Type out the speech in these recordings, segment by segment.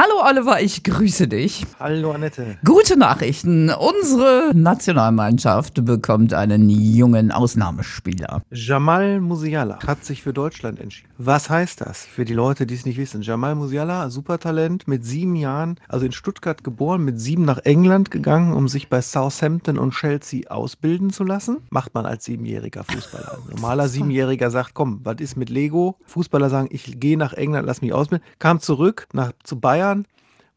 Hallo Oliver, ich grüße dich. Hallo Annette. Gute Nachrichten. Unsere Nationalmannschaft bekommt einen jungen Ausnahmespieler. Jamal Musiala hat sich für Deutschland entschieden. Was heißt das für die Leute, die es nicht wissen? Jamal Musiala, Supertalent, mit sieben Jahren, also in Stuttgart geboren, mit sieben nach England gegangen, um sich bei Southampton und Chelsea ausbilden zu lassen. Macht man als siebenjähriger Fußballer. Ein normaler Siebenjähriger sagt, komm, was ist mit Lego? Fußballer sagen, ich gehe nach England, lass mich ausbilden. Kam zurück nach, zu Bayern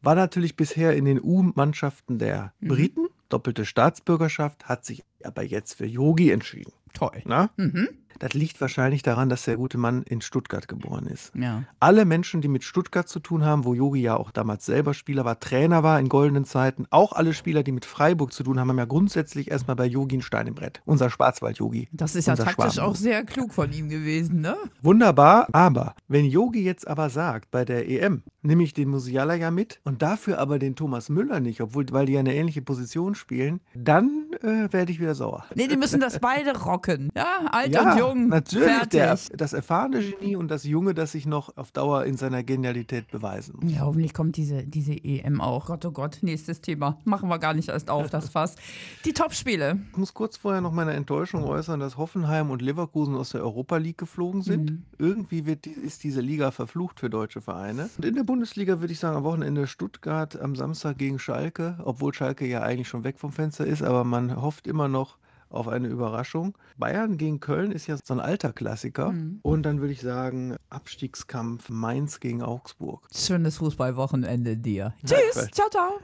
war natürlich bisher in den U-Mannschaften der Mhm. Briten, doppelte Staatsbürgerschaft, hat sich aber jetzt für Yogi entschieden. Toll. Na? Mhm. Das liegt wahrscheinlich daran, dass der gute Mann in Stuttgart geboren ist. Ja. Alle Menschen, die mit Stuttgart zu tun haben, wo Yogi ja auch damals selber Spieler war, Trainer war in goldenen Zeiten, auch alle Spieler, die mit Freiburg zu tun haben, haben ja grundsätzlich erstmal bei Yogi ein Stein im Brett. Unser Schwarzwald-Yogi. Das ist ja taktisch Schwaben. auch sehr klug von ihm gewesen, ne? Wunderbar, aber wenn Yogi jetzt aber sagt, bei der EM nehme ich den Musiala ja mit und dafür aber den Thomas Müller nicht, obwohl, weil die ja eine ähnliche Position spielen, dann äh, werde ich wieder sauer. Nee, die müssen das beide rocken. Ja, alt und jung. Natürlich. Fertig. Der, das erfahrene Genie und das Junge, das sich noch auf Dauer in seiner Genialität beweisen muss. Ja, hoffentlich kommt diese, diese EM auch. Gott, oh Gott, nächstes Thema. Machen wir gar nicht erst auf, das Fass. Die Topspiele. Ich muss kurz vorher noch meine Enttäuschung äußern, dass Hoffenheim und Leverkusen aus der Europa League geflogen sind. Mhm. Irgendwie wird, die- ist diese Liga verflucht für deutsche Vereine. Und in der Bundesliga würde ich sagen, am Wochenende Stuttgart, am Samstag gegen Schalke, obwohl Schalke ja eigentlich schon weg vom Fenster ist, aber man hofft immer noch auf eine Überraschung. Bayern gegen Köln ist ja so ein alter Klassiker. Mhm. Und dann würde ich sagen, Abstiegskampf Mainz gegen Augsburg. Schönes Fußballwochenende dir. Tschüss. Ciao, ciao.